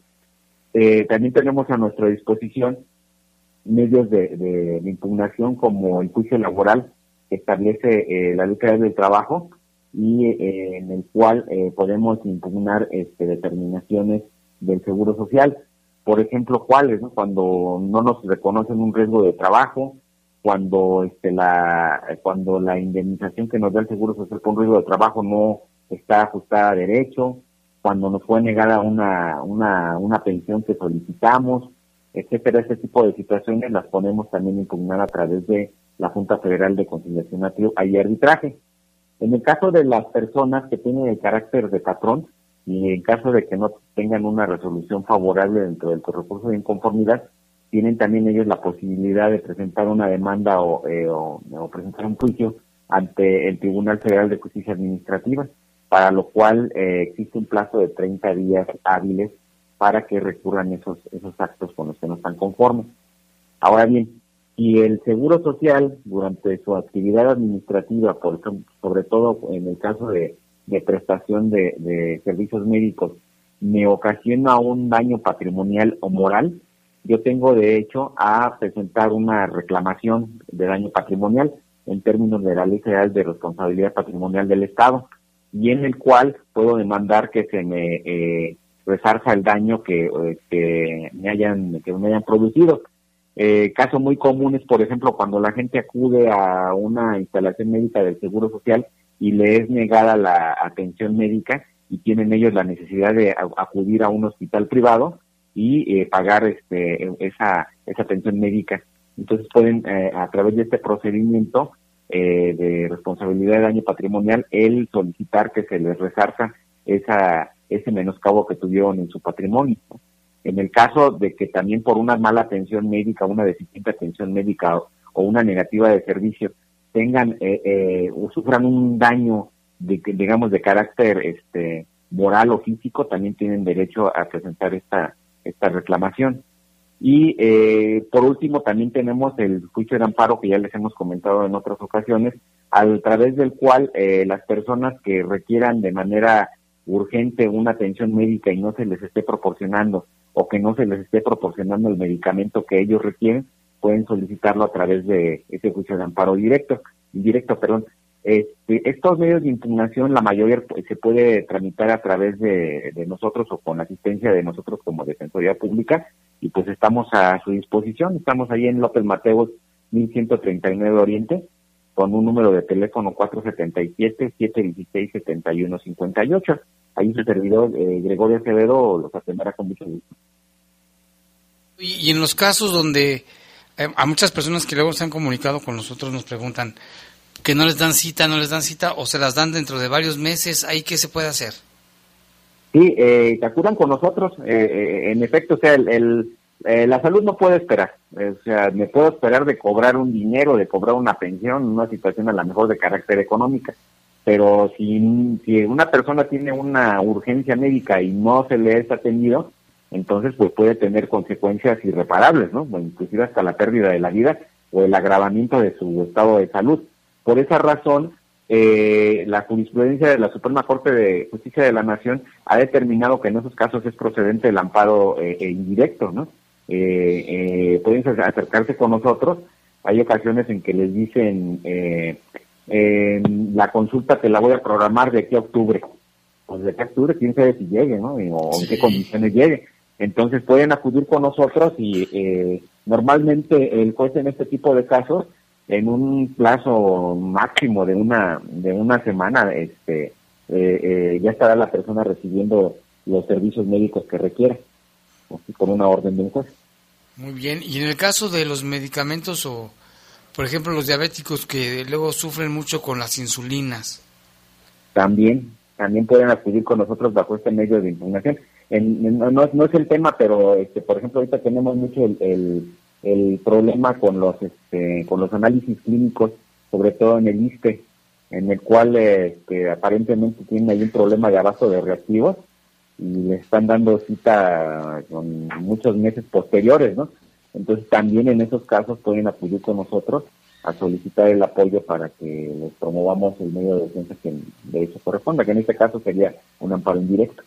eh, también tenemos a nuestra disposición medios de, impugnación como el juicio laboral que establece eh, la ley del trabajo y en el cual podemos impugnar este, determinaciones del seguro social. Por ejemplo, cuáles, cuando no nos reconocen un riesgo de trabajo, cuando este la cuando la indemnización que nos da el seguro social por un riesgo de trabajo no está ajustada a derecho, cuando nos fue negada una, una, una pensión que solicitamos, etcétera, ese tipo de situaciones las ponemos también impugnar a través de la Junta Federal de Conciliación y Arbitraje. En el caso de las personas que tienen el carácter de patrón y en caso de que no tengan una resolución favorable dentro del recurso de inconformidad, tienen también ellos la posibilidad de presentar una demanda o, eh, presentar un juicio ante el Tribunal Federal de Justicia Administrativa, para lo cual eh, existe un plazo de 30 días hábiles para que recurran esos, actos con los que no están conformes. Ahora bien, si el Seguro Social, durante su actividad administrativa, por sobre todo en el caso de, prestación de servicios médicos, me ocasiona un daño patrimonial o moral, yo tengo derecho a presentar una reclamación de daño patrimonial en términos de la Ley Federal de Responsabilidad Patrimonial del Estado y en el cual puedo demandar que se me eh, resarza el daño que, eh, que, me hayan que me hayan producido. Eh, casos muy comunes, por ejemplo, cuando la gente acude a una instalación médica del Seguro Social y le es negada la atención médica y tienen ellos la necesidad de acudir a un hospital privado, y eh, pagar este esa esa atención médica. Entonces pueden eh, a través de este procedimiento eh, de responsabilidad de daño patrimonial el solicitar que se les resarza esa ese menoscabo que tuvieron en su patrimonio. En el caso de que también por una mala atención médica, una deficiente atención médica o, una negativa de servicio tengan o sufran un daño de digamos de carácter este moral o físico, también tienen derecho a presentar esta esta reclamación. Y eh, por último, también tenemos el juicio de amparo que ya les hemos comentado en otras ocasiones, a través del cual eh, las personas que requieran de manera urgente una atención médica y no se les esté proporcionando o que no se les esté proporcionando el medicamento que ellos requieren, pueden solicitarlo a través de ese juicio de amparo directo, directo, perdón. Este, estos medios de impugnación, la mayoría pues, se puede tramitar a través de, nosotros o con asistencia de nosotros como Defensoría Pública y pues estamos a su disposición. Estamos ahí en López Mateos 1139 Oriente con un número de teléfono 477-716-7158. Ahí su servidor eh, Gregorio Acevedo los atenderá con mucho gusto. Y, y en los casos donde eh, a muchas personas que luego se han comunicado con nosotros nos preguntan, que no les dan cita, no les dan cita o se las dan dentro de varios meses, ¿ahí qué se puede hacer? Sí, eh, te acudan con nosotros, eh, eh, en efecto, o sea, el, la salud no puede esperar, o sea, me puedo esperar de cobrar un dinero, de cobrar una pensión, una situación a lo mejor de carácter económica, pero si, si una persona tiene una urgencia médica y no se le es atendido, entonces pues puede tener consecuencias irreparables, ¿no? inclusive hasta la pérdida de la vida o el agravamiento de su estado de salud. Por esa razón, eh, la jurisprudencia de la Suprema Corte de Justicia de la Nación ha determinado que en esos casos es procedente el amparo eh, e indirecto, ¿no? Eh, pueden acercarse con nosotros. Hay ocasiones en que les dicen, la consulta te la voy a programar de aquí a octubre. Pues de aquí a octubre, quién sabe si llegue, ¿no? O en qué condiciones llegue. Entonces pueden acudir con nosotros y Normalmente el juez en este tipo de casos, en un plazo máximo de una de una semana, este, eh, eh, ya estará la persona recibiendo los servicios médicos que requiera, con una orden de un juez. Muy bien. Y en el caso de los medicamentos o, por ejemplo, los diabéticos que luego sufren mucho con las insulinas. También, también pueden acudir con nosotros bajo este medio de impugnación. no, no, es el tema, pero este, por ejemplo ahorita tenemos mucho el, el, problema con los este, con los análisis clínicos, sobre todo en el ISPE, en el cual este, aparentemente tiene ahí un problema de abasto de reactivos y le están dando cita con muchos meses posteriores, ¿no? Entonces también en esos casos pueden acudir con nosotros a solicitar el apoyo para que les promovamos el medio de defensa que de hecho corresponda, que en este caso sería un amparo indirecto.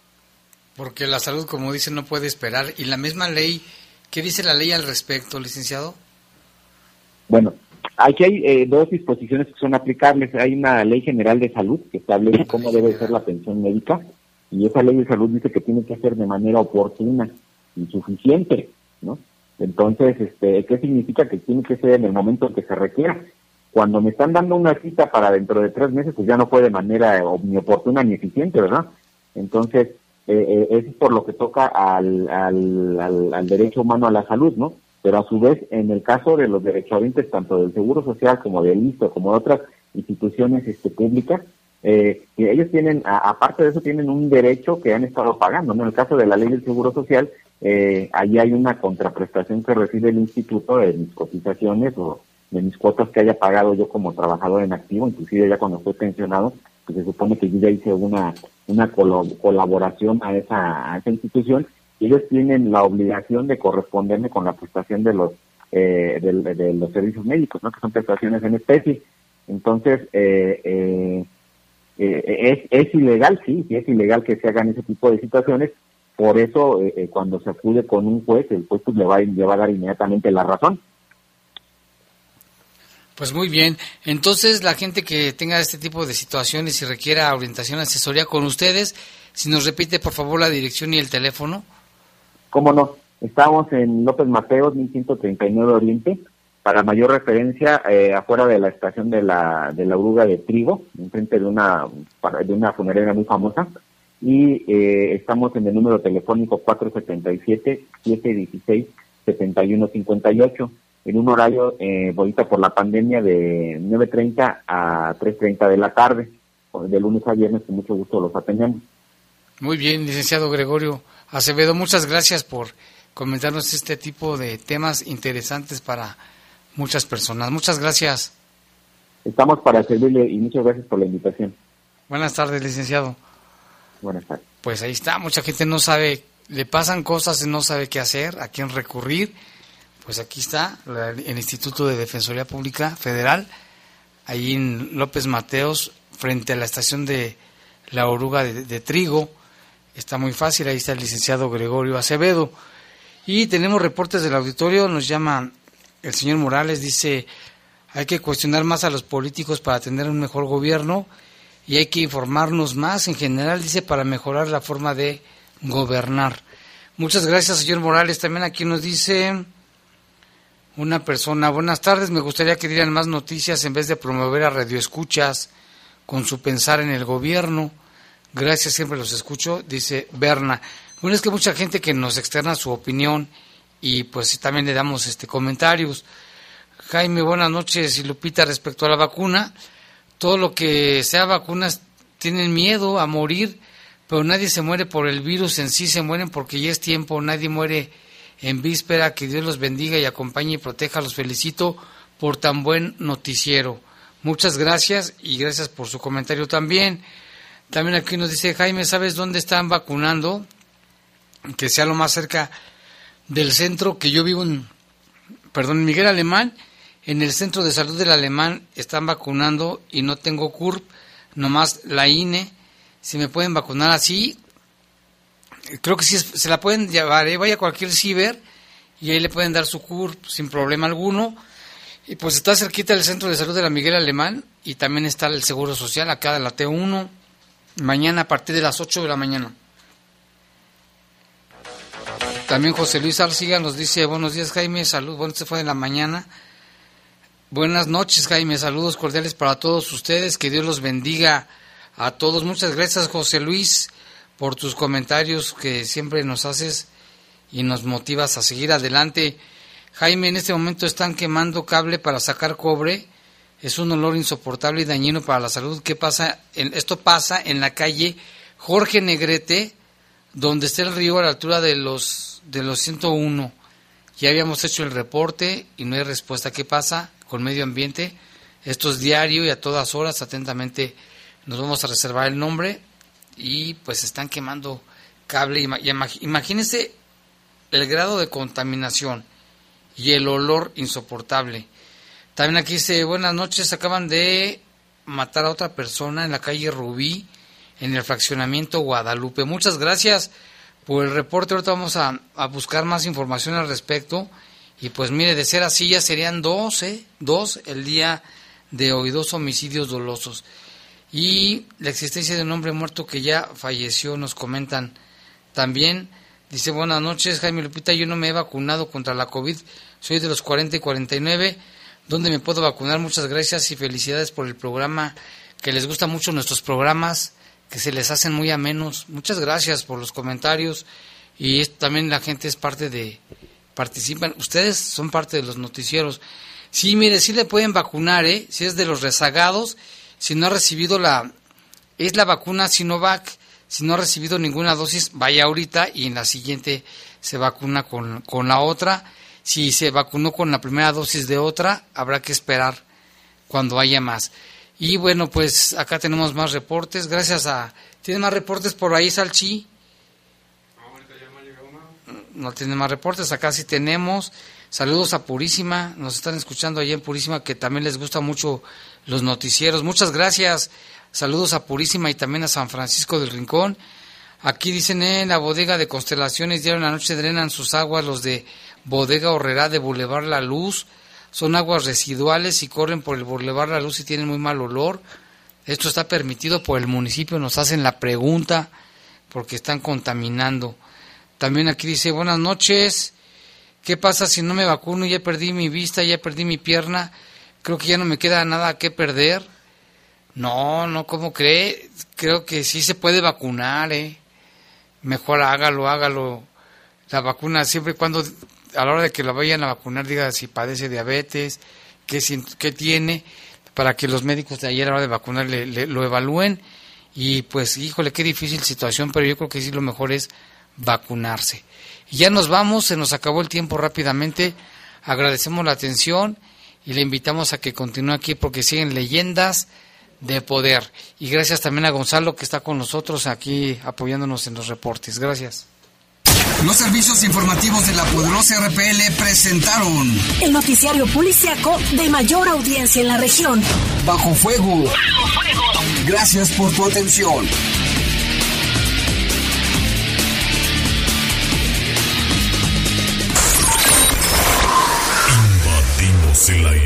Porque la salud, como dice, no puede esperar. ¿Y la misma ley, qué dice la ley al respecto, licenciado? Bueno, aquí hay eh, dos disposiciones que son aplicables. Hay una ley general de salud que establece cómo debe ser la pensión médica y esa ley de salud dice que tiene que ser de manera oportuna y suficiente, ¿no? Entonces, este, ¿qué significa que tiene que ser en el momento en que se requiera? Cuando me están dando una cita para dentro de tres meses, pues ya no fue de manera ni oportuna ni eficiente, ¿verdad? Entonces, eh, eh, es por lo que toca al, al, al, derecho humano a la salud, ¿no? Pero a su vez, en el caso de los derechohabientes, tanto del Seguro Social como del ISTO, como de otras instituciones este, públicas, eh, ellos tienen, aparte de eso, tienen un derecho que han estado pagando. En el caso de la ley del Seguro Social, eh, ahí hay una contraprestación que recibe el instituto de mis cotizaciones o de mis cuotas que haya pagado yo como trabajador en activo, inclusive ya cuando fue pensionado, se supone que yo ya hice una, una colaboración a esa, a esa institución, ellos tienen la obligación de corresponderme con la prestación de los eh, de, los servicios médicos, ¿no? que son prestaciones en especie. Entonces, eh, eh, eh, es, es ilegal, sí, sí es ilegal que se hagan ese tipo de situaciones. Por eso, eh, eh, cuando se acude con un juez, el juez pues, le, va, le va a dar inmediatamente la razón. Pues muy bien. Entonces, la gente que tenga este tipo de situaciones y requiera orientación, asesoría con ustedes, si nos repite por favor la dirección y el teléfono. ¿Cómo no? Estamos en López Mateos, 1139 Oriente, para mayor referencia, eh, afuera de la estación de la, de la oruga de trigo, enfrente de una, de una funeraria muy famosa, y eh, estamos en el número telefónico 477-716-7158, en un horario, eh, por la pandemia, de 9.30 a 3.30 de la tarde, de lunes a viernes, con mucho gusto los atendemos. Muy bien, licenciado Gregorio Acevedo, muchas gracias por comentarnos este tipo de temas interesantes para muchas personas. Muchas gracias. Estamos para servirle y muchas gracias por la invitación. Buenas tardes, licenciado. Buenas tardes. Pues ahí está, mucha gente no sabe, le pasan cosas y no sabe qué hacer, a quién recurrir. Pues aquí está el Instituto de Defensoría Pública Federal, ahí en López Mateos, frente a la estación de la oruga de, de trigo. Está muy fácil, ahí está el licenciado Gregorio Acevedo. Y tenemos reportes del auditorio, nos llama el señor Morales dice, hay que cuestionar más a los políticos para tener un mejor gobierno y hay que informarnos más en general, dice, para mejorar la forma de gobernar. Muchas gracias, señor Morales. También aquí nos dice una persona, buenas tardes, me gustaría que dieran más noticias en vez de promover a radioescuchas con su pensar en el gobierno. Gracias, siempre los escucho, dice Berna. Bueno, es que mucha gente que nos externa su opinión y pues también le damos este comentarios. Jaime, buenas noches y Lupita respecto a la vacuna. Todo lo que sea vacunas tienen miedo a morir, pero nadie se muere por el virus en sí, se mueren porque ya es tiempo, nadie muere en víspera, que Dios los bendiga y acompañe y proteja, los felicito por tan buen noticiero. Muchas gracias y gracias por su comentario también. También aquí nos dice Jaime, ¿sabes dónde están vacunando? Que sea lo más cerca del centro que yo vivo en, perdón, Miguel Alemán, en el centro de salud del Alemán están vacunando y no tengo CURP, nomás la INE, si me pueden vacunar así, creo que sí se la pueden llevar, ¿eh? vaya a cualquier ciber y ahí le pueden dar su CURP sin problema alguno. Y pues está cerquita del centro de salud de la Miguel Alemán y también está el Seguro Social acá de la T1, mañana a partir de las 8 de la mañana. También José Luis Arciga nos dice, buenos días Jaime, salud, bueno, este fue en la mañana. Buenas noches Jaime, saludos cordiales para todos ustedes, que Dios los bendiga a todos. Muchas gracias José Luis por tus comentarios que siempre nos haces y nos motivas a seguir adelante. Jaime, en este momento están quemando cable para sacar cobre. Es un olor insoportable y dañino para la salud. ¿Qué pasa? esto pasa en la calle Jorge Negrete, donde está el río a la altura de los, de los 101. Ya habíamos hecho el reporte y no hay respuesta. ¿Qué pasa con medio ambiente? Esto es diario y a todas horas, atentamente, nos vamos a reservar el nombre y pues están quemando cable. Imagínense el grado de contaminación y el olor insoportable. También aquí dice, buenas noches, acaban de matar a otra persona en la calle Rubí, en el fraccionamiento Guadalupe. Muchas gracias por el reporte, ahorita vamos a, buscar más información al respecto. Y pues mire, de ser así ya serían dos, ¿eh? Dos el día de hoy, dos homicidios dolosos. Y la existencia de un hombre muerto que ya falleció, nos comentan también. Dice, buenas noches, Jaime Lupita, yo no me he vacunado contra la COVID, soy de los 40 y 49, ¿dónde me puedo vacunar? Muchas gracias y felicidades por el programa, que les gusta mucho nuestros programas, que se les hacen muy amenos. Muchas gracias por los comentarios y también la gente es parte de, participan, ustedes son parte de los noticieros. Sí, mire, sí le pueden vacunar, ¿eh? Si es de los rezagados, si no ha recibido la, es la vacuna Sinovac, si no ha recibido ninguna dosis, vaya ahorita y en la siguiente se vacuna con, con la otra. Si se vacunó con la primera dosis de otra, habrá que esperar cuando haya más. Y bueno, pues acá tenemos más reportes. Gracias a... ¿Tiene más reportes por ahí, Salchi? No tiene más reportes. Acá sí tenemos. Saludos a Purísima. Nos están escuchando allá en Purísima, que también les gusta mucho los noticieros. Muchas gracias. Saludos a Purísima y también a San Francisco del Rincón. Aquí dicen en la bodega de Constelaciones, dieron la noche drenan sus aguas los de Bodega Horrera de Boulevard La Luz. Son aguas residuales y corren por el Boulevard La Luz y tienen muy mal olor. Esto está permitido por el municipio, nos hacen la pregunta porque están contaminando. También aquí dice, buenas noches, ¿qué pasa si no me vacuno? Ya perdí mi vista, ya perdí mi pierna, creo que ya no me queda nada que perder. No, no, ¿cómo cree? Creo que sí se puede vacunar, ¿eh? Mejor hágalo, hágalo. La vacuna siempre y cuando, a la hora de que la vayan a vacunar, diga si padece diabetes, qué, qué tiene, para que los médicos de ayer a la hora de vacunar le, lo evalúen. Y pues, híjole, qué difícil situación, pero yo creo que sí lo mejor es vacunarse. Y ya nos vamos, se nos acabó el tiempo rápidamente. Agradecemos la atención y le invitamos a que continúe aquí porque siguen leyendas de poder. Y gracias también a Gonzalo que está con nosotros aquí apoyándonos en los reportes. Gracias. Los servicios informativos de la poderosa RPL presentaron el noticiario policiaco de mayor audiencia en la región. Bajo fuego. Bajo fuego. Gracias por tu atención. Invadimos el aire